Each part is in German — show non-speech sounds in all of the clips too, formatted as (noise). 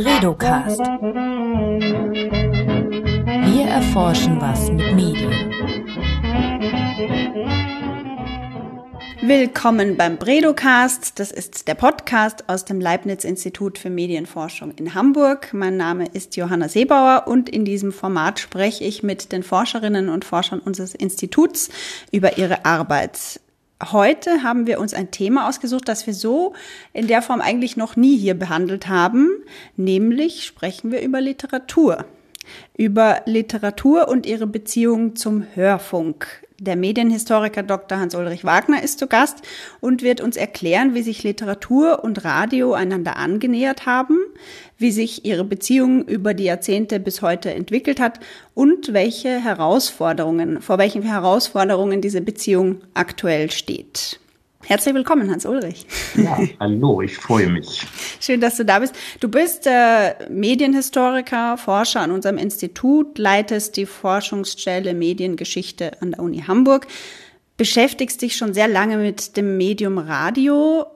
Bredocast. Wir erforschen was mit Medien. Willkommen beim Bredocast. Das ist der Podcast aus dem Leibniz-Institut für Medienforschung in Hamburg. Mein Name ist Johanna Seebauer und in diesem Format spreche ich mit den Forscherinnen und Forschern unseres Instituts über ihre Arbeit. Heute haben wir uns ein Thema ausgesucht, das wir so in der Form eigentlich noch nie hier behandelt haben, nämlich sprechen wir über Literatur. Über Literatur und ihre Beziehung zum Hörfunk. Der Medienhistoriker Dr. Hans-Ulrich Wagner ist zu Gast und wird uns erklären, wie sich Literatur und Radio einander angenähert haben, wie sich ihre Beziehung über die Jahrzehnte bis heute entwickelt hat und welche Herausforderungen, vor welchen Herausforderungen diese Beziehung aktuell steht. Herzlich willkommen, Hans Ulrich. Ja, hallo, ich freue mich. (laughs) Schön, dass du da bist. Du bist äh, Medienhistoriker, Forscher an unserem Institut, leitest die Forschungsstelle Mediengeschichte an der Uni Hamburg, beschäftigst dich schon sehr lange mit dem Medium Radio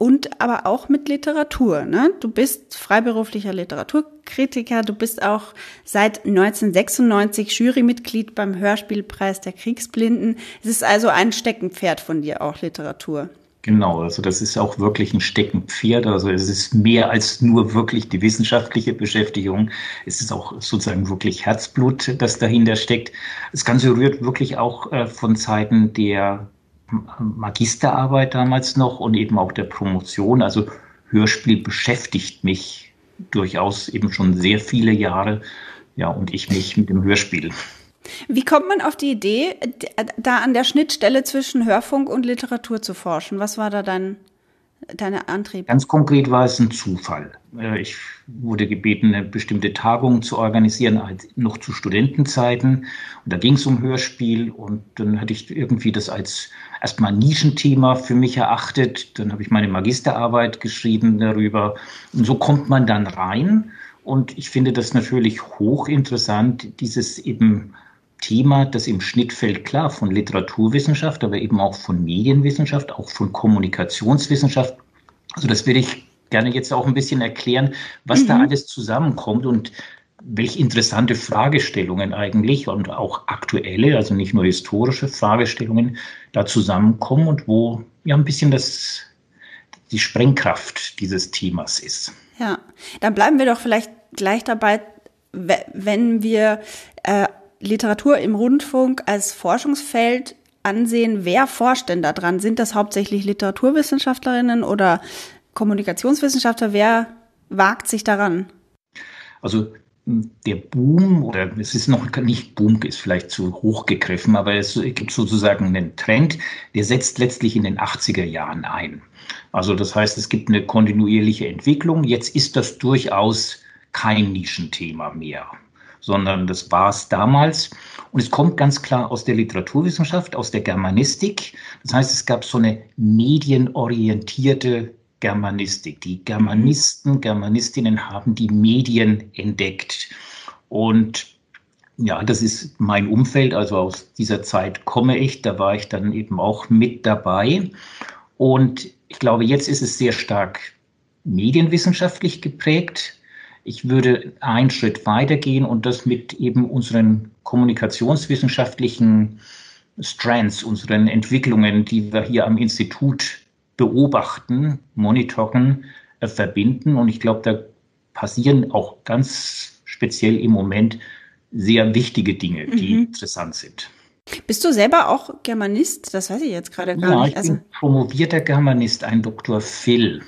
und aber auch mit Literatur. Ne? Du bist freiberuflicher Literaturkritiker, du bist auch seit 1996 Jurymitglied beim Hörspielpreis der Kriegsblinden. Es ist also ein Steckenpferd von dir, auch Literatur. Genau, also das ist auch wirklich ein Steckenpferd. Also es ist mehr als nur wirklich die wissenschaftliche Beschäftigung. Es ist auch sozusagen wirklich Herzblut, das dahinter steckt. Das Ganze rührt wirklich auch äh, von Zeiten der Magisterarbeit damals noch und eben auch der Promotion. Also Hörspiel beschäftigt mich durchaus eben schon sehr viele Jahre. Ja, und ich mich mit dem Hörspiel. Wie kommt man auf die Idee, da an der Schnittstelle zwischen Hörfunk und Literatur zu forschen? Was war da dein, deine Antrieb? Ganz konkret war es ein Zufall. Äh, ich wurde gebeten, eine bestimmte Tagung zu organisieren, noch zu Studentenzeiten. Und da ging es um Hörspiel und dann hatte ich irgendwie das als erstmal Nischenthema für mich erachtet. Dann habe ich meine Magisterarbeit geschrieben darüber. Und so kommt man dann rein. Und ich finde das natürlich hochinteressant, dieses eben Thema, das im Schnittfeld klar von Literaturwissenschaft, aber eben auch von Medienwissenschaft, auch von Kommunikationswissenschaft. Also das würde ich gerne jetzt auch ein bisschen erklären, was mhm. da alles zusammenkommt und welche interessante Fragestellungen eigentlich und auch aktuelle, also nicht nur historische Fragestellungen da zusammenkommen und wo ja ein bisschen das, die Sprengkraft dieses Themas ist. Ja, dann bleiben wir doch vielleicht gleich dabei, wenn wir äh, Literatur im Rundfunk als Forschungsfeld ansehen, wer forscht denn da dran? Sind das hauptsächlich Literaturwissenschaftlerinnen oder Kommunikationswissenschaftler? Wer wagt sich daran? Also der Boom, oder es ist noch nicht Boom, ist vielleicht zu hoch gegriffen, aber es gibt sozusagen einen Trend, der setzt letztlich in den 80er Jahren ein. Also das heißt, es gibt eine kontinuierliche Entwicklung. Jetzt ist das durchaus kein Nischenthema mehr, sondern das war es damals. Und es kommt ganz klar aus der Literaturwissenschaft, aus der Germanistik. Das heißt, es gab so eine medienorientierte Germanistik. Die Germanisten, Germanistinnen haben die Medien entdeckt. Und ja, das ist mein Umfeld, also aus dieser Zeit komme ich, da war ich dann eben auch mit dabei. Und ich glaube, jetzt ist es sehr stark medienwissenschaftlich geprägt. Ich würde einen Schritt weitergehen und das mit eben unseren kommunikationswissenschaftlichen Strands, unseren Entwicklungen, die wir hier am Institut beobachten, monitoren, äh, verbinden. Und ich glaube, da passieren auch ganz speziell im Moment sehr wichtige Dinge, die mhm. interessant sind. Bist du selber auch Germanist? Das weiß ich jetzt gerade gar ja, nicht. Ich also bin promovierter Germanist, ein Dr. Phil.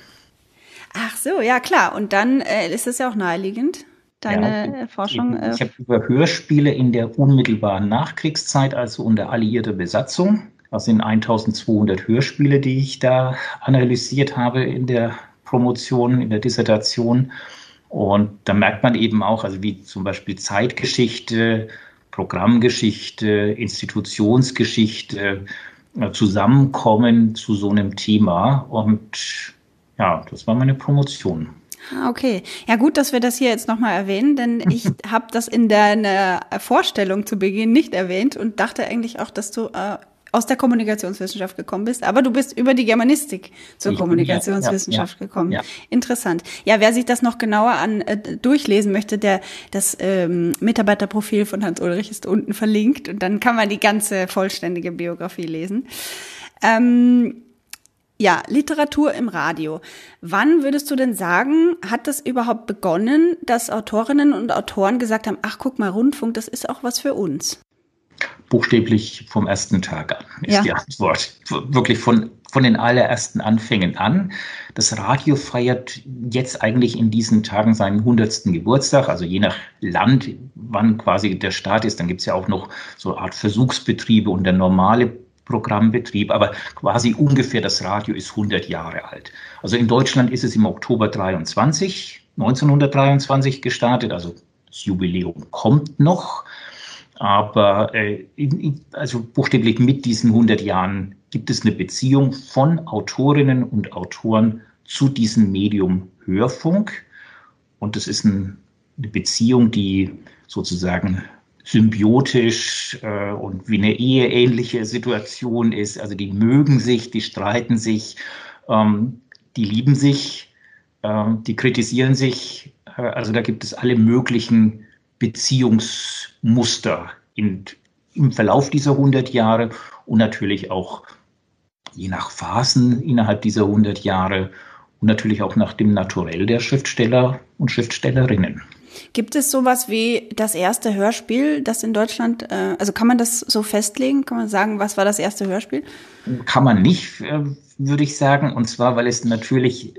Ach so, ja klar. Und dann äh, ist es ja auch naheliegend, deine ja, Forschung. Äh, ich habe über Hörspiele in der unmittelbaren Nachkriegszeit, also unter alliierter Besatzung, das sind 1200 Hörspiele, die ich da analysiert habe in der Promotion, in der Dissertation. Und da merkt man eben auch, also wie zum Beispiel Zeitgeschichte, Programmgeschichte, Institutionsgeschichte äh, zusammenkommen zu so einem Thema. Und ja, das war meine Promotion. Ah, okay. Ja, gut, dass wir das hier jetzt nochmal erwähnen, denn (laughs) ich habe das in deiner Vorstellung zu Beginn nicht erwähnt und dachte eigentlich auch, dass du äh, aus der Kommunikationswissenschaft gekommen bist, aber du bist über die Germanistik zur ich Kommunikationswissenschaft ja, ja, gekommen. Ja. Interessant. Ja, wer sich das noch genauer an äh, durchlesen möchte, der das ähm, Mitarbeiterprofil von Hans Ulrich ist unten verlinkt und dann kann man die ganze vollständige Biografie lesen. Ähm, ja, Literatur im Radio. Wann würdest du denn sagen, hat das überhaupt begonnen, dass Autorinnen und Autoren gesagt haben, ach guck mal, Rundfunk, das ist auch was für uns? buchstäblich vom ersten Tag an, ist ja. die Antwort. Wirklich von, von den allerersten Anfängen an. Das Radio feiert jetzt eigentlich in diesen Tagen seinen 100. Geburtstag, also je nach Land, wann quasi der Start ist. Dann gibt es ja auch noch so eine Art Versuchsbetriebe und der normale Programmbetrieb, aber quasi ungefähr das Radio ist 100 Jahre alt. Also in Deutschland ist es im Oktober 23, 1923 gestartet, also das Jubiläum kommt noch. Aber äh, also buchstäblich mit diesen 100 Jahren gibt es eine Beziehung von Autorinnen und Autoren zu diesem Medium Hörfunk. Und das ist ein, eine Beziehung, die sozusagen symbiotisch äh, und wie eine eheähnliche Situation ist. Also die mögen sich, die streiten sich, ähm, die lieben sich, äh, die kritisieren sich. Äh, also da gibt es alle möglichen Beziehungsmuster in, im Verlauf dieser 100 Jahre und natürlich auch je nach Phasen innerhalb dieser 100 Jahre und natürlich auch nach dem Naturell der Schriftsteller und Schriftstellerinnen. Gibt es sowas wie das erste Hörspiel, das in Deutschland, äh, also kann man das so festlegen? Kann man sagen, was war das erste Hörspiel? Kann man nicht, äh, würde ich sagen. Und zwar, weil es natürlich,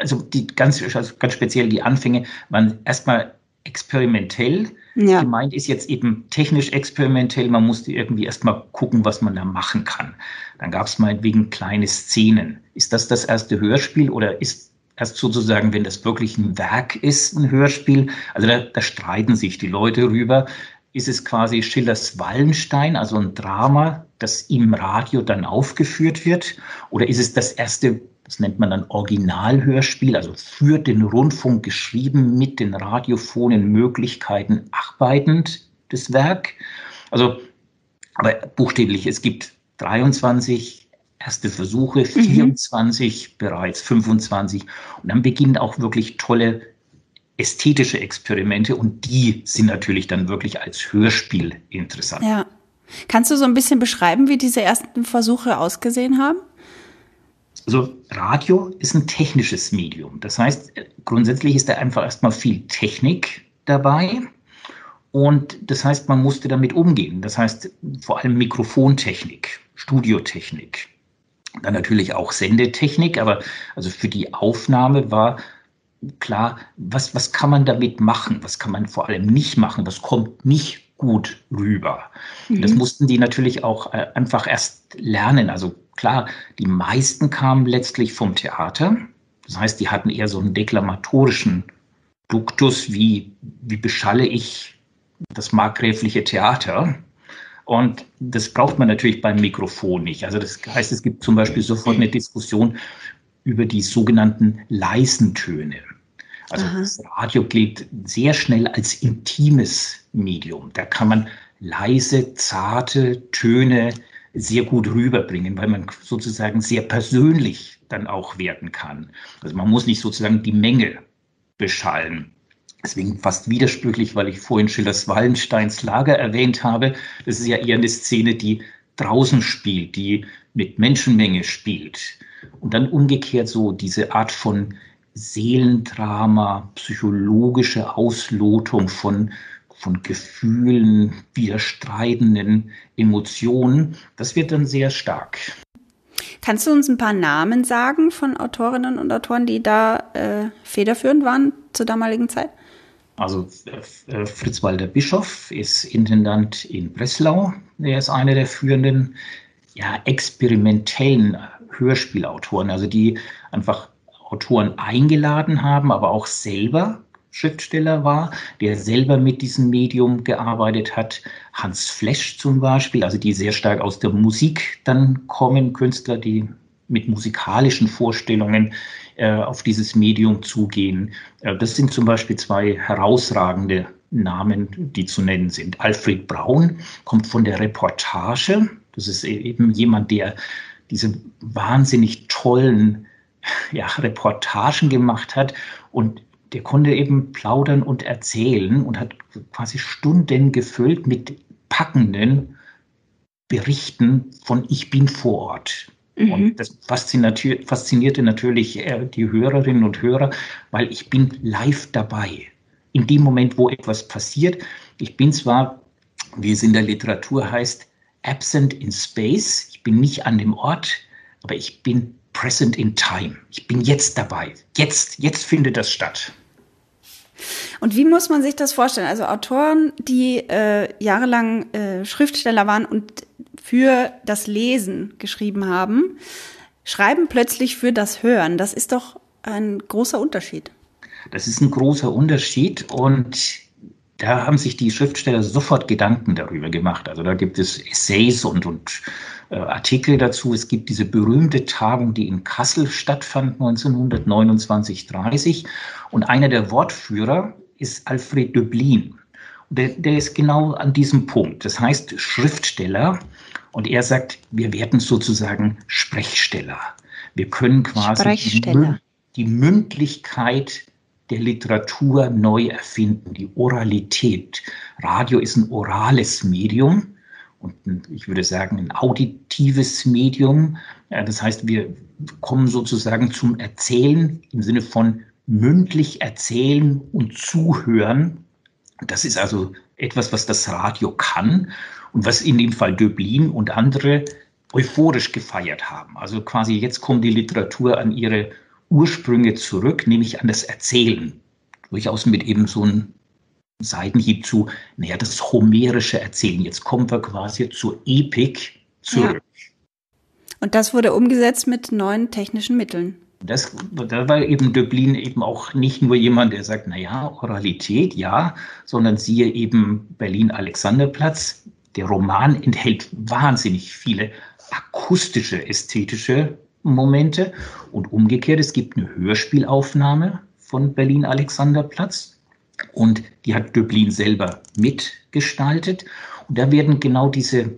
also die ganz, also ganz speziell die Anfänge waren erstmal experimentell. Ja. Gemeint ist jetzt eben technisch experimentell. Man musste irgendwie erstmal gucken, was man da machen kann. Dann gab es meinetwegen kleine Szenen. Ist das das erste Hörspiel oder ist erst sozusagen, wenn das wirklich ein Werk ist, ein Hörspiel? Also da, da streiten sich die Leute rüber. Ist es quasi Schillers Wallenstein, also ein Drama, das im Radio dann aufgeführt wird? Oder ist es das erste das nennt man dann Originalhörspiel, also für den Rundfunk geschrieben, mit den radiophonen Möglichkeiten arbeitend, das Werk. Also, aber buchstäblich, es gibt 23 erste Versuche, 24 mhm. bereits, 25. Und dann beginnen auch wirklich tolle ästhetische Experimente und die sind natürlich dann wirklich als Hörspiel interessant. Ja. Kannst du so ein bisschen beschreiben, wie diese ersten Versuche ausgesehen haben? Also Radio ist ein technisches Medium. Das heißt, grundsätzlich ist da einfach erstmal viel Technik dabei. Und das heißt, man musste damit umgehen. Das heißt, vor allem Mikrofontechnik, Studiotechnik, dann natürlich auch Sendetechnik. Aber also für die Aufnahme war klar, was, was kann man damit machen? Was kann man vor allem nicht machen? Was kommt nicht gut rüber? Mhm. Das mussten die natürlich auch äh, einfach erst lernen. Also Klar, die meisten kamen letztlich vom Theater. Das heißt, die hatten eher so einen deklamatorischen Duktus, wie, wie beschalle ich das markgräfliche Theater. Und das braucht man natürlich beim Mikrofon nicht. Also das heißt, es gibt zum Beispiel sofort eine Diskussion über die sogenannten leisen Töne. Also Aha. das Radio gilt sehr schnell als intimes Medium. Da kann man leise, zarte Töne sehr gut rüberbringen, weil man sozusagen sehr persönlich dann auch werden kann. Also man muss nicht sozusagen die Menge beschallen. Deswegen fast widersprüchlich, weil ich vorhin Schillers Wallensteins Lager erwähnt habe. Das ist ja eher eine Szene, die draußen spielt, die mit Menschenmenge spielt. Und dann umgekehrt so diese Art von Seelendrama, psychologische Auslotung von von Gefühlen, widerstreitenden Emotionen. Das wird dann sehr stark. Kannst du uns ein paar Namen sagen von Autorinnen und Autoren, die da äh, federführend waren zur damaligen Zeit? Also äh, Fritz Walter Bischof ist Intendant in Breslau. Er ist einer der führenden ja, experimentellen Hörspielautoren, also die einfach Autoren eingeladen haben, aber auch selber Schriftsteller war, der selber mit diesem Medium gearbeitet hat. Hans Flesch zum Beispiel, also die sehr stark aus der Musik dann kommen, Künstler, die mit musikalischen Vorstellungen auf dieses Medium zugehen. Äh, das sind zum Beispiel zwei herausragende Namen, die zu nennen sind. Alfred Braun kommt von der Reportage, Das ist e-, eben jemand, der diese wahnsinnig tollen (laughs) ja, Reportagen gemacht hat und der konnte eben plaudern und erzählen und hat quasi Stunden gefüllt mit packenden Berichten von Ich bin vor Ort. Mhm. Und das faszinierte natürlich äh, die Hörerinnen und Hörer, weil ich bin live dabei. In dem Moment, wo etwas passiert. Ich bin zwar, wie es in der Literatur heißt, absent in space. Ich bin nicht an dem Ort, aber ich bin present in time. Ich bin jetzt dabei. Jetzt, jetzt findet das statt. Und wie muss man sich das vorstellen? Also Autoren, die äh, jahrelang äh, Schriftsteller waren und für das Lesen geschrieben haben, schreiben plötzlich für das Hören. Das ist doch ein großer Unterschied. Das ist ein großer Unterschied und da haben sich die Schriftsteller sofort Gedanken darüber gemacht. Also da gibt es Essays und, und äh, Artikel dazu. Es gibt diese berühmte Tagung, die in Kassel stattfand 1929-30. Und einer der Wortführer ist Alfred Döblin. Der, der ist genau an diesem Punkt. Das heißt Schriftsteller. Und er sagt, wir werden sozusagen Sprechsteller. Wir können quasi die, die Mündlichkeit der Literatur neu erfinden, die Oralität. Radio ist ein orales Medium und ein, ich würde sagen ein auditives Medium. Das heißt, wir kommen sozusagen zum Erzählen im Sinne von mündlich erzählen und zuhören. Das ist also etwas, was das Radio kann und was in dem Fall Döblin und andere euphorisch gefeiert haben. Also quasi jetzt kommt die Literatur an ihre Ursprünge zurück, nämlich an das Erzählen. Durchaus mit eben so einem Seitenhieb zu, naja, das homerische Erzählen. Jetzt kommen wir quasi zur Epik zurück. Ja. Und das wurde umgesetzt mit neuen technischen Mitteln. Das, da war eben Döblin eben auch nicht nur jemand, der sagt, naja, Oralität, ja, sondern siehe eben Berlin-Alexanderplatz. Der Roman enthält wahnsinnig viele akustische, ästhetische Momente. Und umgekehrt, es gibt eine Hörspielaufnahme von Berlin-Alexanderplatz und die hat Döblin selber mitgestaltet. Und da werden genau diese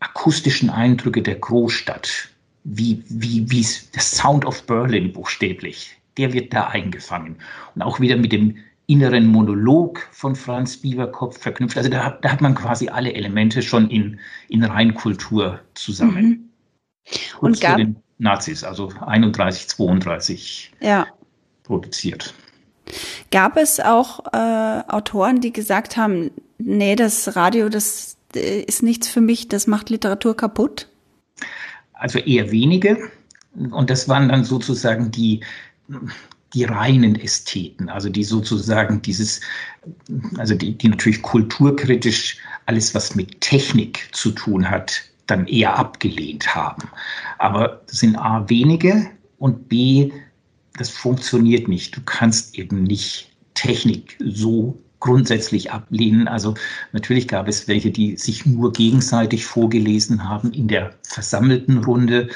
akustischen Eindrücke der Großstadt, wie, wie, wie das Sound of Berlin buchstäblich, der wird da eingefangen. Und auch wieder mit dem inneren Monolog von Franz Bieberkopf verknüpft. Also da, da hat man quasi alle Elemente schon in, in Reinkultur zusammen. Mhm. Und gab, Nazis, also 31, 32 ja. produziert. Gab es auch äh, Autoren, die gesagt haben, nee, das Radio, das äh, ist nichts für mich, das macht Literatur kaputt? Also eher wenige. Und das waren dann sozusagen die, die reinen Ästheten, also die sozusagen dieses, also die, die natürlich kulturkritisch alles, was mit Technik zu tun hat, dann eher abgelehnt haben. Aber das sind A wenige und B, das funktioniert nicht. Du kannst eben nicht Technik so grundsätzlich ablehnen. Also natürlich gab es welche, die sich nur gegenseitig vorgelesen haben in der versammelten Runde.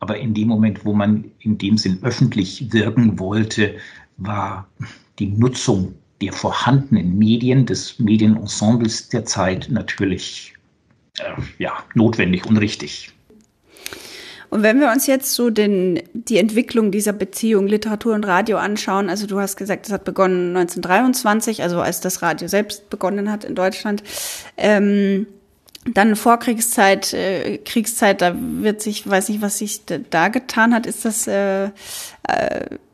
Aber in dem Moment, wo man in dem Sinn öffentlich wirken wollte, war die Nutzung der vorhandenen Medien, des Medienensembles der Zeit natürlich äh, ja, notwendig und richtig. Und wenn wir uns jetzt so den, die Entwicklung dieser Beziehung Literatur und Radio anschauen, also du hast gesagt, das hat begonnen 1923, also als das Radio selbst begonnen hat in Deutschland. Ähm, dann Vorkriegszeit, äh, Kriegszeit, da wird sich, weiß nicht, was sich da getan hat. Ist das äh, äh,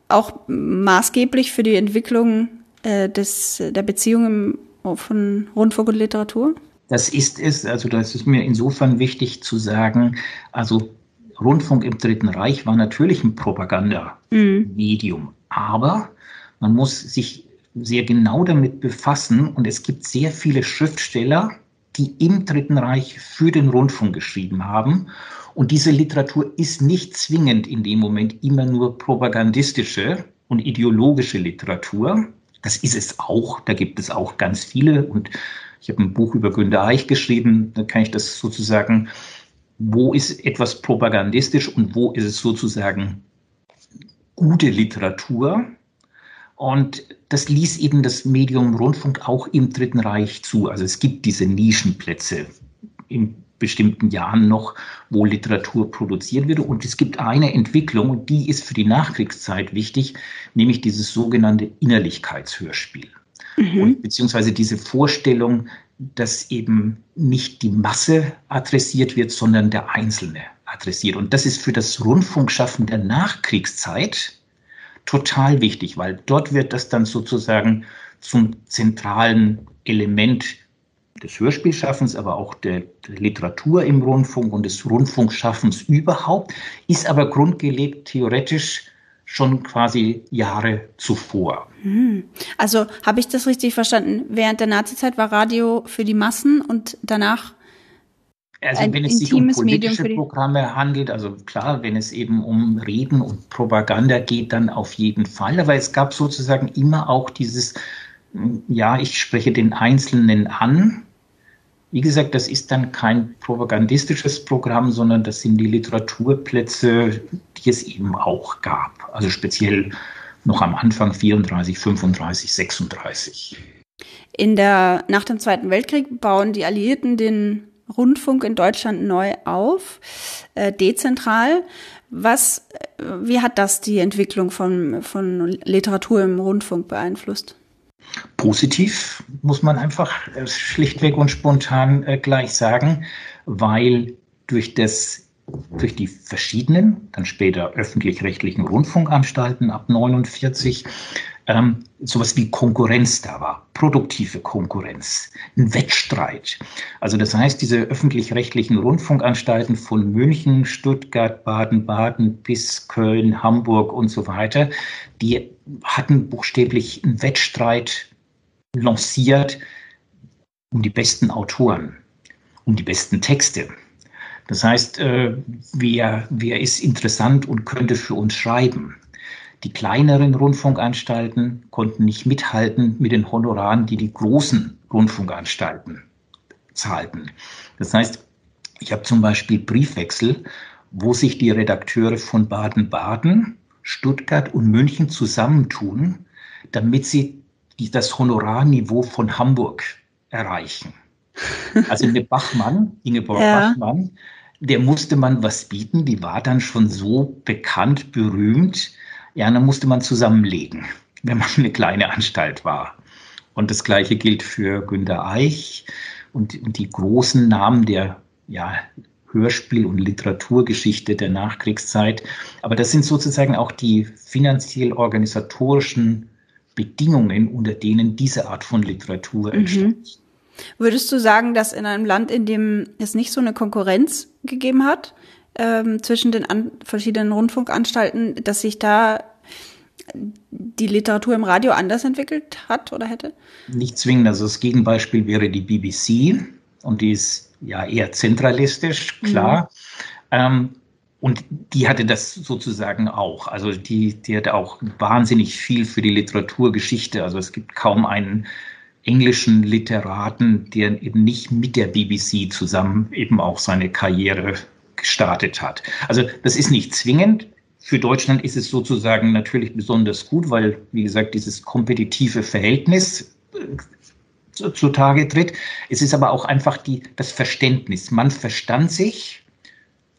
auch maßgeblich für die Entwicklung äh, des, der Beziehungen von Rundfunk und Literatur? Das ist es, also das ist mir insofern wichtig zu sagen, also Rundfunk im Dritten Reich war natürlich ein Propagandamedium, mhm. aber man muss sich sehr genau damit befassen und es gibt sehr viele Schriftsteller, die im Dritten Reich für den Rundfunk geschrieben haben. Und diese Literatur ist nicht zwingend in dem Moment immer nur propagandistische und ideologische Literatur. Das ist es auch, da gibt es auch ganz viele und ich habe ein Buch über Günter Eich geschrieben, da kann ich das sozusagen, wo ist etwas propagandistisch und wo ist es sozusagen gute Literatur. Und das ließ eben das Medium Rundfunk auch im Dritten Reich zu. Also es gibt diese Nischenplätze im bestimmten Jahren noch, wo Literatur produziert wird. Und es gibt eine Entwicklung, und die ist für die Nachkriegszeit wichtig, nämlich dieses sogenannte Innerlichkeitshörspiel. Mhm. Und, beziehungsweise diese Vorstellung, dass eben nicht die Masse adressiert wird, sondern der Einzelne adressiert. Und das ist für das Rundfunkschaffen der Nachkriegszeit total wichtig, weil dort wird das dann sozusagen zum zentralen Element des Hörspielschaffens, aber auch der, Literatur im Rundfunk und des Rundfunkschaffens überhaupt, ist aber grundgelegt theoretisch schon quasi Jahre zuvor. Hm. Also habe ich das richtig verstanden? Während der Nazizeit war Radio für die Massen und danach also wenn es sich um politische Programme handelt, also klar, wenn es eben um Reden und Propaganda geht, dann auf jeden Fall. Aber es gab sozusagen immer auch dieses, ja, ich spreche den Einzelnen an. Wie gesagt, das ist dann kein propagandistisches Programm, sondern das sind die Literaturplätze, die es eben auch gab. Also speziell noch am Anfang 34, 35, 36. In der, nach dem Zweiten Weltkrieg bauen die Alliierten den Rundfunk in Deutschland neu auf, äh, dezentral. Was, äh, wie hat das die Entwicklung von, von Literatur im Rundfunk beeinflusst? Positiv, muss man einfach äh, schlichtweg und spontan äh, gleich sagen, weil durch das durch die verschiedenen, dann später öffentlich-rechtlichen Rundfunkanstalten ab 49 ähm, sowas wie Konkurrenz da war, produktive Konkurrenz, ein Wettstreit. Also das heißt, diese öffentlich-rechtlichen Rundfunkanstalten von München, Stuttgart, Baden-Baden bis Köln, Hamburg und so weiter, die hatten buchstäblich einen Wettstreit lanciert um die besten Autoren, um die besten Texte. Das heißt, äh, wer, wer ist interessant und könnte für uns schreiben? Die kleineren Rundfunkanstalten konnten nicht mithalten mit den Honoraren, die die großen Rundfunkanstalten zahlten. Das heißt, ich habe zum Beispiel Briefwechsel, wo sich die Redakteure von Baden-Baden, Stuttgart und München zusammentun, damit sie die, das Honorarniveau von Hamburg erreichen. (laughs) Also eine Bachmann, Ingeborg ja. Bachmann, der musste man was bieten, die war dann schon so bekannt, berühmt, ja, dann musste man zusammenlegen, wenn man eine kleine Anstalt war. Und das Gleiche gilt für Günter Eich und, und die großen Namen der ja, Hörspiel- und Literaturgeschichte der Nachkriegszeit. Aber das sind sozusagen auch die finanziell-organisatorischen Bedingungen, unter denen diese Art von Literatur entsteht. Mhm. Würdest du sagen, dass in einem Land, in dem es nicht so eine Konkurrenz gegeben hat, ähm, zwischen den an, verschiedenen Rundfunkanstalten, dass sich da die Literatur im Radio anders entwickelt hat oder hätte? Nicht zwingend. Also das Gegenbeispiel wäre die BBC und die ist ja eher zentralistisch, klar. Mhm. Ähm, und die hatte das sozusagen auch. Also die, die hatte auch wahnsinnig viel für die Literaturgeschichte. Also es gibt kaum einen englischen Literaten, der eben nicht mit der BBC zusammen eben auch seine Karriere gestartet hat. Also das ist nicht zwingend. Für Deutschland ist es sozusagen natürlich besonders gut, weil, wie gesagt, dieses kompetitive Verhältnis äh, zutage tritt. Es ist aber auch einfach die, das Verständnis. Man verstand sich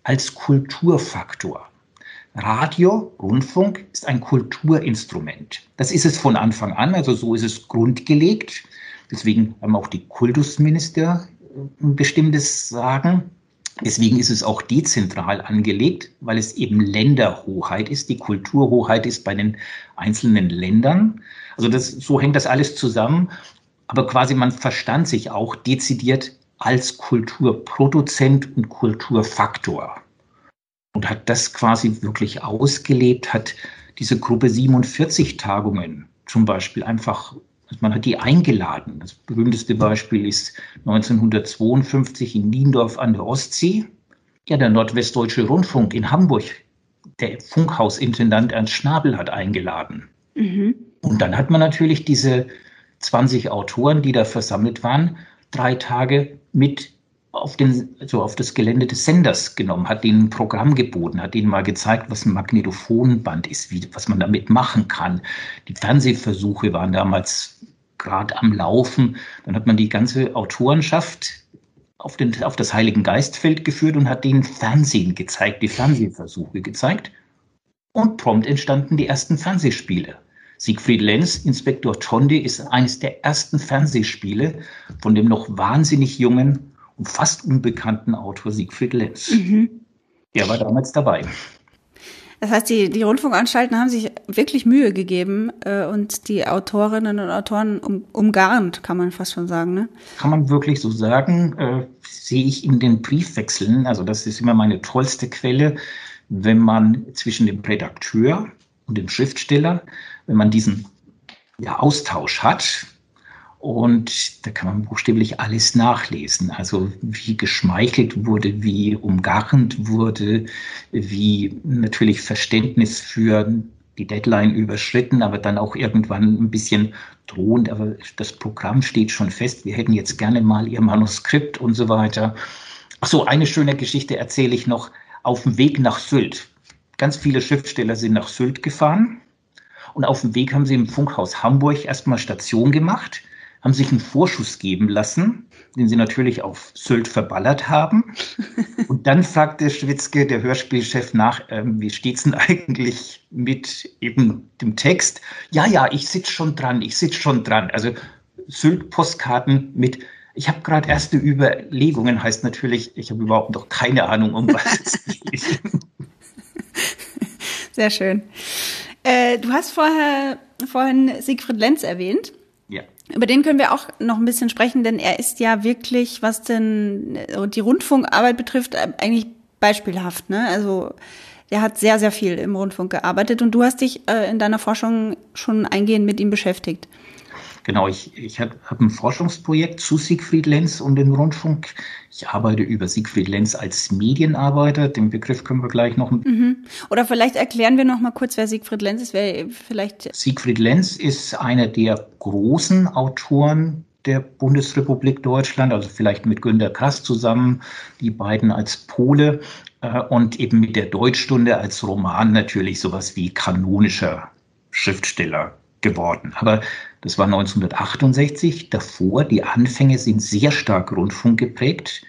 als Kulturfaktor. Radio, Rundfunk ist ein Kulturinstrument. Das ist es von Anfang an, also so ist es grundgelegt. Deswegen haben auch die Kultusminister ein bestimmtes Sagen. Deswegen ist es auch dezentral angelegt, weil es eben Länderhoheit ist. Die Kulturhoheit ist bei den einzelnen Ländern. Also das, so hängt das alles zusammen. Aber quasi man verstand sich auch dezidiert als Kulturproduzent und Kulturfaktor und hat das quasi wirklich ausgelebt, hat diese Gruppe 47 Tagungen zum Beispiel einfach man hat die eingeladen. Das berühmteste Beispiel ist 1952 in Niendorf an der Ostsee. Ja, der Nordwestdeutsche Rundfunk in Hamburg, der Funkhausintendant Ernst Schnabel hat eingeladen. Mhm. Und dann hat man natürlich diese 20 Autoren, die da versammelt waren, drei Tage mit auf, den, also auf das Gelände des Senders genommen, hat ihnen ein Programm geboten, hat ihnen mal gezeigt, was ein Magnetophonband ist, wie, was man damit machen kann. Die Fernsehversuche waren damals gerade am Laufen. Dann hat man die ganze Autorenschaft auf, den, auf das Heiligen Geistfeld geführt und hat denen Fernsehen gezeigt, die Fernsehversuche gezeigt. Und prompt entstanden die ersten Fernsehspiele. Siegfried Lenz, Inspektor Tonde, ist eines der ersten Fernsehspiele von dem noch wahnsinnig jungen fast unbekannten Autor Siegfried Lenz. Mhm. Der war damals dabei. Das heißt, die, die Rundfunkanstalten haben sich wirklich Mühe gegeben äh, und die Autorinnen und Autoren um, umgarnt, kann man fast schon sagen. Ne? Kann man wirklich so sagen, äh, sehe ich in den Briefwechseln. Also das ist immer meine tollste Quelle, wenn man zwischen dem Redakteur und dem Schriftsteller, wenn man diesen ja, Austausch hat, und da kann man buchstäblich alles nachlesen. Also wie geschmeichelt wurde, wie umgarnt wurde, wie natürlich Verständnis für die Deadline überschritten, aber dann auch irgendwann ein bisschen drohend. Aber das Programm steht schon fest. Wir hätten jetzt gerne mal Ihr Manuskript und so weiter. Ach so, eine schöne Geschichte erzähle ich noch. Auf dem Weg nach Sylt. Ganz viele Schriftsteller sind nach Sylt gefahren. Und auf dem Weg haben sie im Funkhaus Hamburg erstmal Station gemacht haben sich einen Vorschuss geben lassen, den sie natürlich auf Sylt verballert haben. (laughs) Und dann fragt der Schwitzke, der Hörspielchef, nach, ähm, wie steht's denn eigentlich mit eben dem Text? Ja, ja, ich sitze schon dran, ich sitze schon dran. Also Sylt-Postkarten mit ich habe gerade erste Überlegungen, heißt natürlich, ich habe überhaupt noch keine Ahnung, um was es (laughs) geht. Sehr schön. Äh, du hast vorher vorhin Siegfried Lenz erwähnt. Über den können wir auch noch ein bisschen sprechen, denn er ist ja wirklich, was denn äh, die Rundfunkarbeit betrifft, äh, eigentlich beispielhaft. Ne? Also der hat sehr, sehr viel im Rundfunk gearbeitet und du hast dich äh, in deiner Forschung schon eingehend mit ihm beschäftigt. Genau, ich, ich habe ein Forschungsprojekt zu Siegfried Lenz und dem Rundfunk. Ich arbeite über Siegfried Lenz als Medienarbeiter. Den Begriff können wir gleich noch. Mhm. Oder vielleicht erklären wir noch mal kurz, wer Siegfried Lenz ist. Wer vielleicht Siegfried Lenz ist einer der großen Autoren der Bundesrepublik Deutschland, also vielleicht mit Günter Grass zusammen, die beiden als Pole äh, und eben mit der Deutschstunde als Roman natürlich sowas wie kanonischer Schriftsteller geworden. Aber das war 1968. Davor, die Anfänge sind sehr stark Rundfunk geprägt.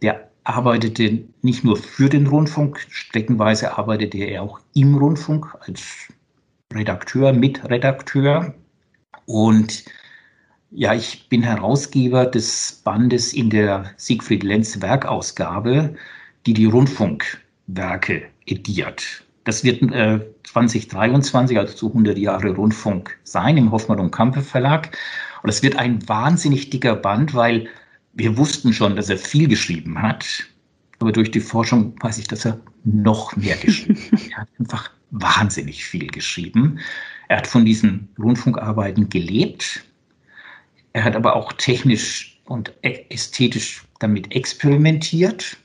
Der arbeitete nicht nur für den Rundfunk, streckenweise arbeitete er auch im Rundfunk als Redakteur, Mitredakteur. Und ja, ich bin Herausgeber des Bandes in der Siegfried Lenz Werkausgabe, die die Rundfunkwerke ediert. Das wird äh, 2023, also zu 100 Jahre Rundfunk sein im Hoffmann und Kampe Verlag. Und es wird ein wahnsinnig dicker Band, weil wir wussten schon, dass er viel geschrieben hat. Aber durch die Forschung weiß ich, dass er noch mehr geschrieben hat. Er hat einfach wahnsinnig viel geschrieben. Er hat von diesen Rundfunkarbeiten gelebt. Er hat aber auch technisch und ästhetisch damit experimentiert,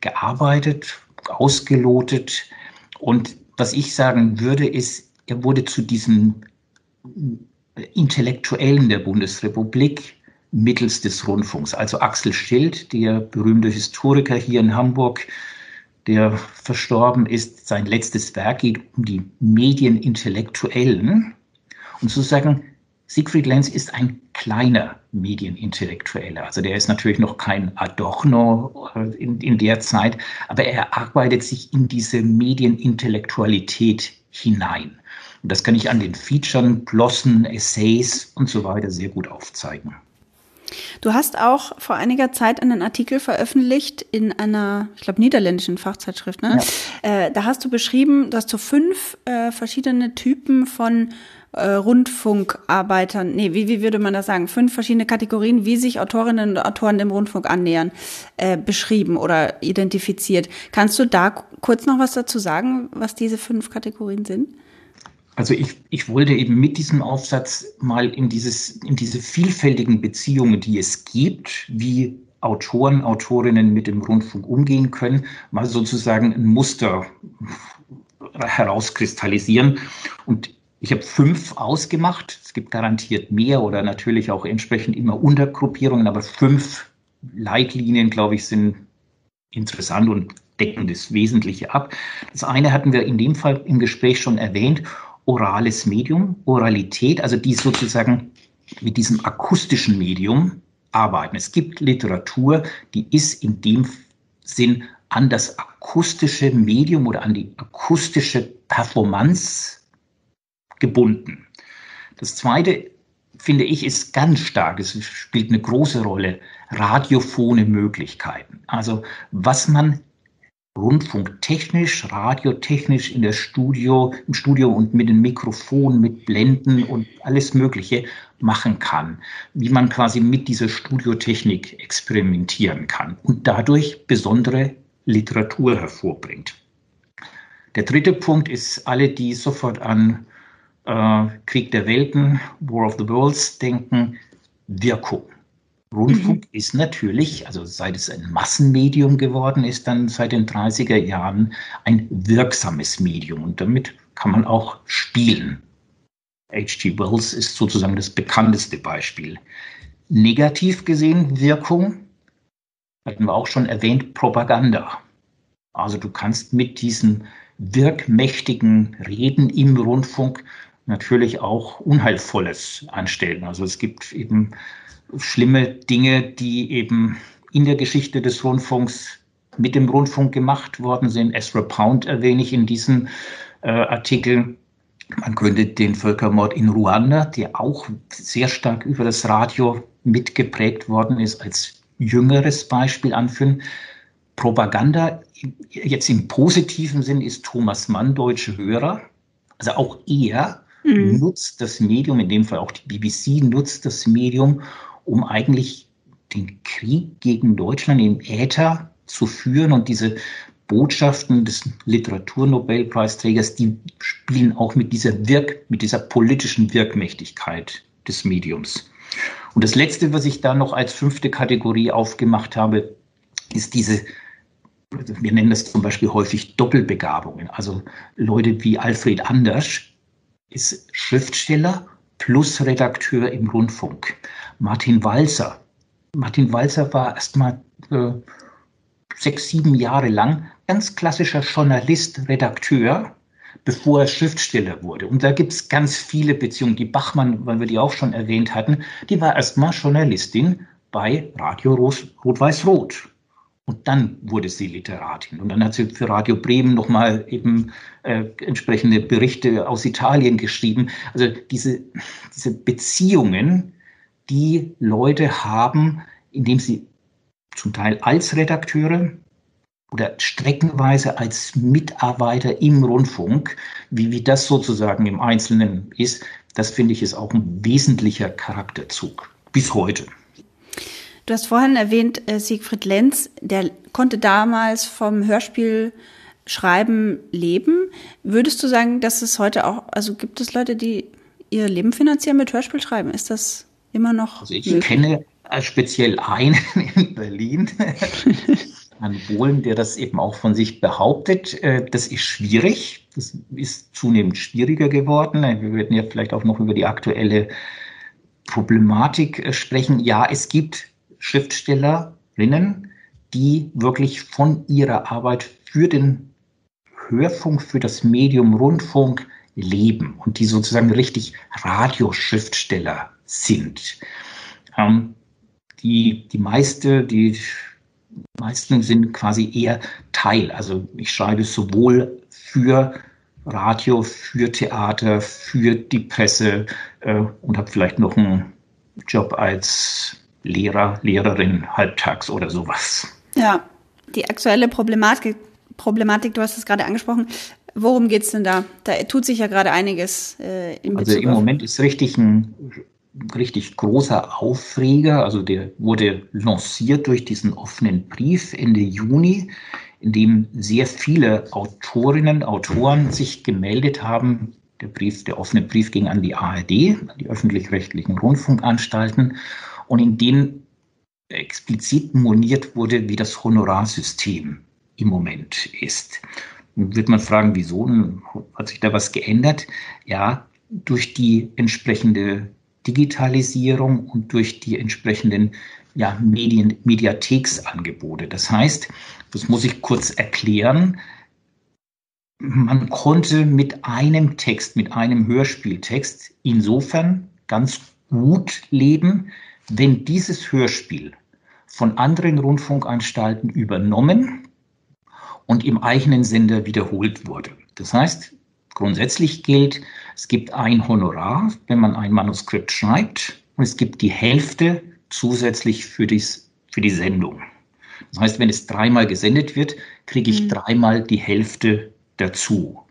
gearbeitet, ausgelotet. Und was ich sagen würde, ist, er wurde zu diesem Intellektuellen der Bundesrepublik mittels des Rundfunks. Also Axel Schild, der berühmte Historiker hier in Hamburg, der verstorben ist, sein letztes Werk geht um die Medienintellektuellen. Und sozusagen Siegfried Lenz ist ein kleiner Medienintellektueller. Also der ist natürlich noch kein Adorno äh, in, in der Zeit, aber er arbeitet sich in diese Medienintellektualität hinein. Und das kann ich an den Featuren, Glossen, Essays und so weiter sehr gut aufzeigen. Du hast auch vor einiger Zeit einen Artikel veröffentlicht in einer, ich glaube, niederländischen Fachzeitschrift. Ne? Ja. Äh, da hast du beschrieben, dass du fünf äh, verschiedene Typen von äh, Rundfunkarbeitern, nee, wie, wie würde man das sagen, fünf verschiedene Kategorien, wie sich Autorinnen und Autoren dem Rundfunk annähern, äh, beschrieben oder identifiziert. Kannst du da kurz noch was dazu sagen, was diese fünf Kategorien sind? Also ich, ich wollte eben mit diesem Aufsatz mal in, dieses, in diese vielfältigen Beziehungen, die es gibt, wie Autoren, Autorinnen mit dem Rundfunk umgehen können, mal sozusagen ein Muster herauskristallisieren. Und ich habe fünf ausgemacht. Es gibt garantiert mehr oder natürlich auch entsprechend immer Untergruppierungen, aber fünf Leitlinien, glaube ich, sind interessant und decken das Wesentliche ab. Das eine hatten wir in dem Fall im Gespräch schon erwähnt, orales Medium, Oralität, also die sozusagen mit diesem akustischen Medium arbeiten. Es gibt Literatur, die ist in dem Sinn an das akustische Medium oder an die akustische Performance gebunden. Das zweite, finde ich, ist ganz stark, es spielt eine große Rolle, radiophone Möglichkeiten. Also was man rundfunktechnisch, radiotechnisch in der Studio, im Studio und mit den Mikrofonen, mit Blenden und alles Mögliche machen kann, wie man quasi mit dieser Studiotechnik experimentieren kann und dadurch besondere Literatur hervorbringt. Der dritte Punkt ist, alle, die sofort an äh, Krieg der Welten, War of the Worlds denken, Wirkung. Rundfunk mhm. ist natürlich, also seit es ein Massenmedium geworden ist, dann seit den 30er Jahren ein wirksames Medium und damit kann man auch spielen. H.G. Wells ist sozusagen das bekannteste Beispiel. Negativ gesehen Wirkung, hatten wir auch schon erwähnt, Propaganda. Also du kannst mit diesen wirkmächtigen Reden im Rundfunk natürlich auch Unheilvolles anstellen. Also es gibt eben schlimme Dinge, die eben in der Geschichte des Rundfunks mit dem Rundfunk gemacht worden sind. Ezra Pound erwähne ich in diesem äh, Artikel. Man könnte den Völkermord in Ruanda, der auch sehr stark über das Radio mitgeprägt worden ist, als jüngeres Beispiel anführen. Propaganda, jetzt im positiven Sinn, ist Thomas Mann deutsche Hörer. Also auch er mhm. nutzt das Medium, in dem Fall auch die BBC nutzt das Medium, um eigentlich den Krieg gegen Deutschland im Äther zu führen und diese Botschaften des Literaturnobelpreisträgers, die spielen auch mit dieser Wirk, mit dieser politischen Wirkmächtigkeit des Mediums. Und das letzte, was ich da noch als fünfte Kategorie aufgemacht habe, ist diese, wir nennen das zum Beispiel häufig Doppelbegabungen. Also Leute wie Alfred Anders ist Schriftsteller plus Redakteur im Rundfunk. Martin Walser. Martin Walser war erstmal äh, sechs, sieben Jahre lang ganz klassischer Journalist, Redakteur, bevor er Schriftsteller wurde. Und da gibt es ganz viele Beziehungen. Die Bachmann, weil wir die auch schon erwähnt hatten, die war erstmal Journalistin bei Radio Rot-Weiß-Rot. Und dann wurde sie Literatin. Und dann hat sie für Radio Bremen nochmal eben äh, entsprechende Berichte aus Italien geschrieben. Also diese, diese Beziehungen, die Leute haben, indem sie zum Teil als Redakteure oder streckenweise als Mitarbeiter im Rundfunk, wie, wie das sozusagen im Einzelnen ist, das finde ich ist auch ein wesentlicher Charakterzug bis heute. Du hast vorhin erwähnt, äh, Siegfried Lenz, der konnte damals vom Hörspiel Schreiben leben. Würdest du sagen, dass es heute auch, also gibt es Leute, die ihr Leben finanzieren mit Hörspiel schreiben? Ist das immer noch. Also ich möglich. kenne speziell einen (laughs) in Berlin, (laughs) Herrn Bohlen, der das eben auch von sich behauptet. Äh, das ist schwierig. Das ist zunehmend schwieriger geworden. Wir werden ja vielleicht auch noch über die aktuelle Problematik äh, sprechen. Ja, es gibt Schriftstellerinnen, die wirklich von ihrer Arbeit für den Hörfunk, für das Medium Rundfunk leben und die sozusagen richtig Radioschriftsteller sind. Ähm, die, die meiste, die meisten sind quasi eher Teil. Also ich schreibe sowohl für Radio, für Theater, für die Presse äh, und habe vielleicht noch einen Job als Lehrer, Lehrerin halbtags oder sowas. Ja, die aktuelle Problematik, Problematik du hast es gerade angesprochen. Worum geht es denn da? Da tut sich ja gerade einiges äh, im Also im Moment ist richtig ein richtig großer Aufreger. Also der wurde lanciert durch diesen offenen Brief Ende Juni, in dem sehr viele Autorinnen, Autoren sich gemeldet haben. Der Brief, der offene Brief ging an die ARD, die öffentlich-rechtlichen Rundfunkanstalten, und in dem explizit moniert wurde, wie das Honorarsystem im Moment ist. Nun wird man fragen, wieso? Hat sich da was geändert? Ja, durch die entsprechende Digitalisierung und durch die entsprechenden ja, Medien, Mediatheksangebote. Das heißt, das muss ich kurz erklären, man konnte mit einem Text, mit einem Hörspieltext insofern ganz gut leben, wenn dieses Hörspiel von anderen Rundfunkanstalten übernommen und im eigenen Sender wiederholt wurde. Das heißt, grundsätzlich gilt, es gibt ein Honorar, wenn man ein Manuskript schreibt, und es gibt die Hälfte zusätzlich für, dies, für die Sendung. Das heißt, wenn es dreimal gesendet wird, kriege ich mhm. dreimal die Hälfte dazu.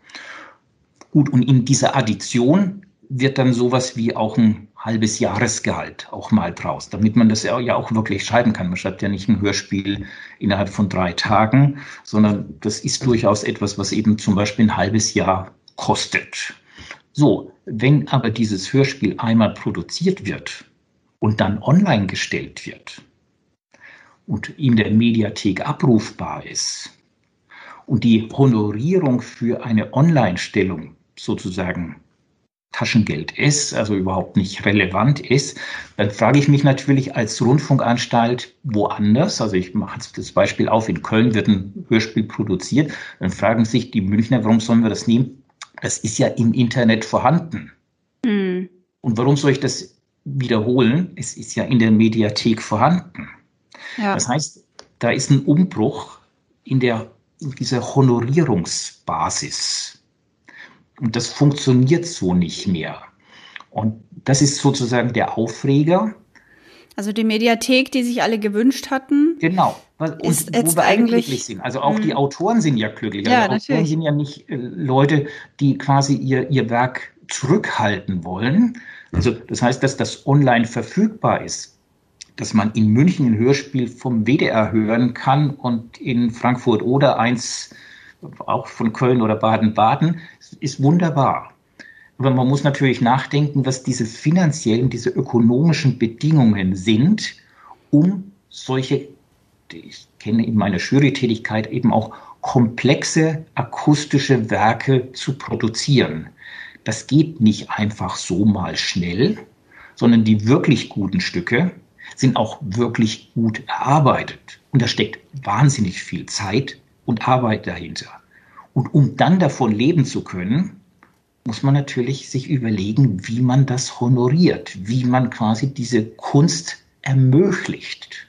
Gut, und in dieser Addition wird dann sowas wie auch ein halbes Jahresgehalt auch mal draus, damit man das ja auch wirklich schreiben kann. Man schreibt ja nicht ein Hörspiel innerhalb von drei Tagen, sondern das ist durchaus etwas, was eben zum Beispiel ein halbes Jahr kostet. So, wenn aber dieses Hörspiel einmal produziert wird und dann online gestellt wird und in der Mediathek abrufbar ist und die Honorierung für eine Online-Stellung sozusagen Taschengeld ist, also überhaupt nicht relevant ist, dann frage ich mich natürlich als Rundfunkanstalt woanders, also ich mache jetzt das Beispiel auf, in Köln wird ein Hörspiel produziert, dann fragen sich die Münchner, warum sollen wir das nehmen? Das ist ja im Internet vorhanden. Mhm. Und warum soll ich das wiederholen? Es ist ja in der Mediathek vorhanden. Ja. Das heißt, da ist ein Umbruch in der in dieser Honorierungsbasis. Und das funktioniert so nicht mehr. Und das ist sozusagen der Aufreger. Also die Mediathek, die sich alle gewünscht hatten. Genau. Und ist jetzt wo wir eigentlich glücklich sind. Also auch die hm. Autoren sind ja glücklich. Ja, also Autoren sind ja nicht äh, Leute, die quasi ihr, ihr Werk zurückhalten wollen. Also das heißt, dass das online verfügbar ist, dass man in München ein Hörspiel vom WDR hören kann und in Frankfurt oder eins auch von Köln oder Baden-Baden, ist wunderbar. Aber man muss natürlich nachdenken, was diese finanziellen, diese ökonomischen Bedingungen sind, um solche, ich kenne in meiner Jury-Tätigkeit eben auch komplexe akustische Werke zu produzieren. Das geht nicht einfach so mal schnell, sondern die wirklich guten Stücke sind auch wirklich gut erarbeitet. Und da steckt wahnsinnig viel Zeit und Arbeit dahinter. Und um dann davon leben zu können, muss man natürlich sich überlegen, wie man das honoriert, wie man quasi diese Kunst ermöglicht.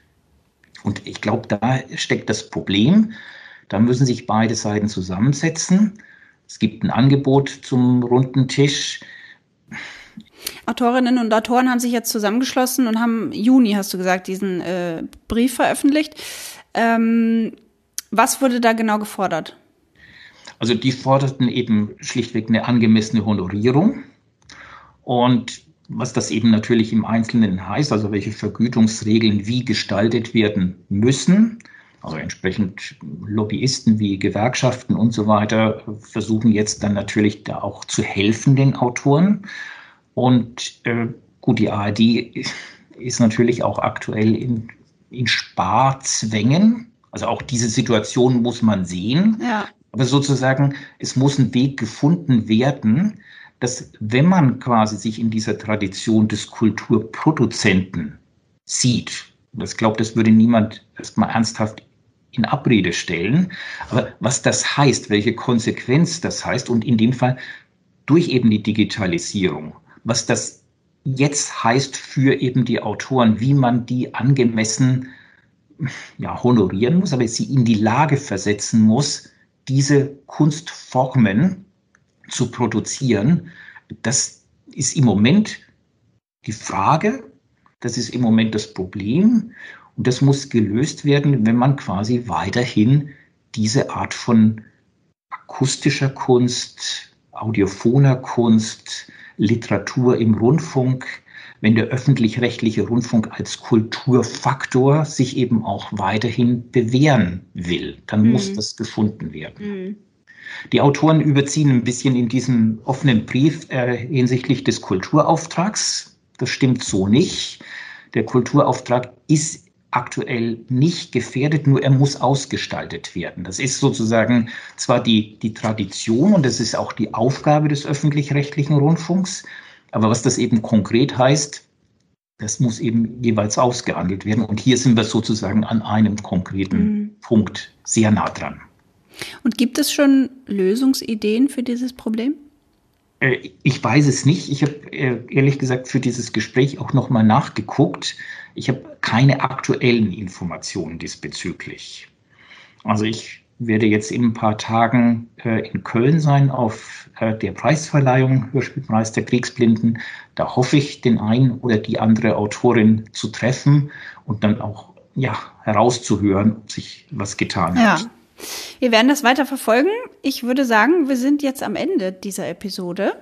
Und ich glaube, da steckt das Problem. Da müssen sich beide Seiten zusammensetzen. Es gibt ein Angebot zum runden Tisch. Autorinnen und Autoren haben sich jetzt zusammengeschlossen und haben Juni, hast du gesagt, diesen äh, Brief veröffentlicht. Ähm, was wurde da genau gefordert? Also die forderten eben schlichtweg eine angemessene Honorierung. Und was das eben natürlich im Einzelnen heißt, also welche Vergütungsregeln wie gestaltet werden müssen. Also entsprechend Lobbyisten wie Gewerkschaften und so weiter versuchen jetzt dann natürlich da auch zu helfen den Autoren. Und äh, gut, die ARD ist natürlich auch aktuell in, in Sparzwängen. Also auch diese Situation muss man sehen. Ja. Aber sozusagen, es muss ein Weg gefunden werden, dass wenn man quasi sich in dieser Tradition des Kulturproduzenten sieht, und ich glaube, das würde niemand erstmal ernsthaft in Abrede stellen, aber was das heißt, welche Konsequenz das heißt und in dem Fall durch eben die Digitalisierung, was das jetzt heißt für eben die Autoren, wie man die angemessen ja, honorieren muss, aber sie in die Lage versetzen muss, diese Kunstformen zu produzieren, das ist im Moment die Frage, das ist im Moment das Problem und das muss gelöst werden, wenn man quasi weiterhin diese Art von akustischer Kunst, audiophoner Kunst, Literatur im Rundfunk wenn der öffentlich-rechtliche Rundfunk als Kulturfaktor sich eben auch weiterhin bewähren will, dann mhm. muss das gefunden werden. Mhm. Die Autoren überziehen ein bisschen in diesem offenen Brief äh, hinsichtlich des Kulturauftrags. Das stimmt so nicht. Der Kulturauftrag ist aktuell nicht gefährdet, nur er muss ausgestaltet werden. Das ist sozusagen zwar die, die Tradition und das ist auch die Aufgabe des öffentlich-rechtlichen Rundfunks, aber was das eben konkret heißt, das muss eben jeweils ausgehandelt werden. Und hier sind wir sozusagen an einem konkreten mhm. Punkt sehr nah dran. Und gibt es schon Lösungsideen für dieses Problem? Äh, ich weiß es nicht. Ich habe äh, ehrlich gesagt für dieses Gespräch auch nochmal nachgeguckt. Ich habe keine aktuellen Informationen diesbezüglich. Also ich werde jetzt in ein paar Tagen äh, in Köln sein auf äh, der Preisverleihung Hörspielpreis der Kriegsblinden. Da hoffe ich, den einen oder die andere Autorin zu treffen und dann auch ja, herauszuhören, ob sich was getan hat. Ja. Wir werden das weiter verfolgen. Ich würde sagen, wir sind jetzt am Ende dieser Episode.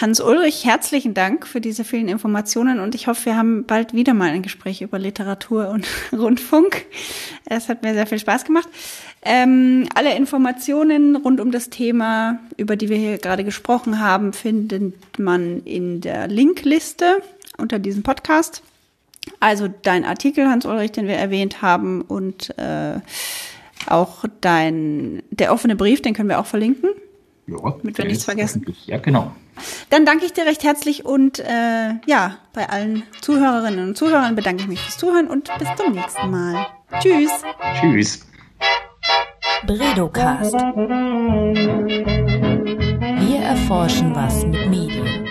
Hans Ulrich, herzlichen Dank für diese vielen Informationen und ich hoffe, wir haben bald wieder mal ein Gespräch über Literatur und (laughs) Rundfunk. Es hat mir sehr viel Spaß gemacht. Ähm, alle Informationen rund um das Thema, über die wir hier gerade gesprochen haben, findet man in der Linkliste unter diesem Podcast. Also dein Artikel, Hans Ulrich, den wir erwähnt haben und äh, auch dein, der offene Brief, den können wir auch verlinken. Ja, damit wir nichts vergessen. Ja, genau. Dann danke ich dir recht herzlich und äh, ja, bei allen Zuhörerinnen und Zuhörern bedanke ich mich fürs Zuhören und bis zum nächsten Mal. Tschüss. Tschüss. Bredocast. Wir erforschen was mit Medien.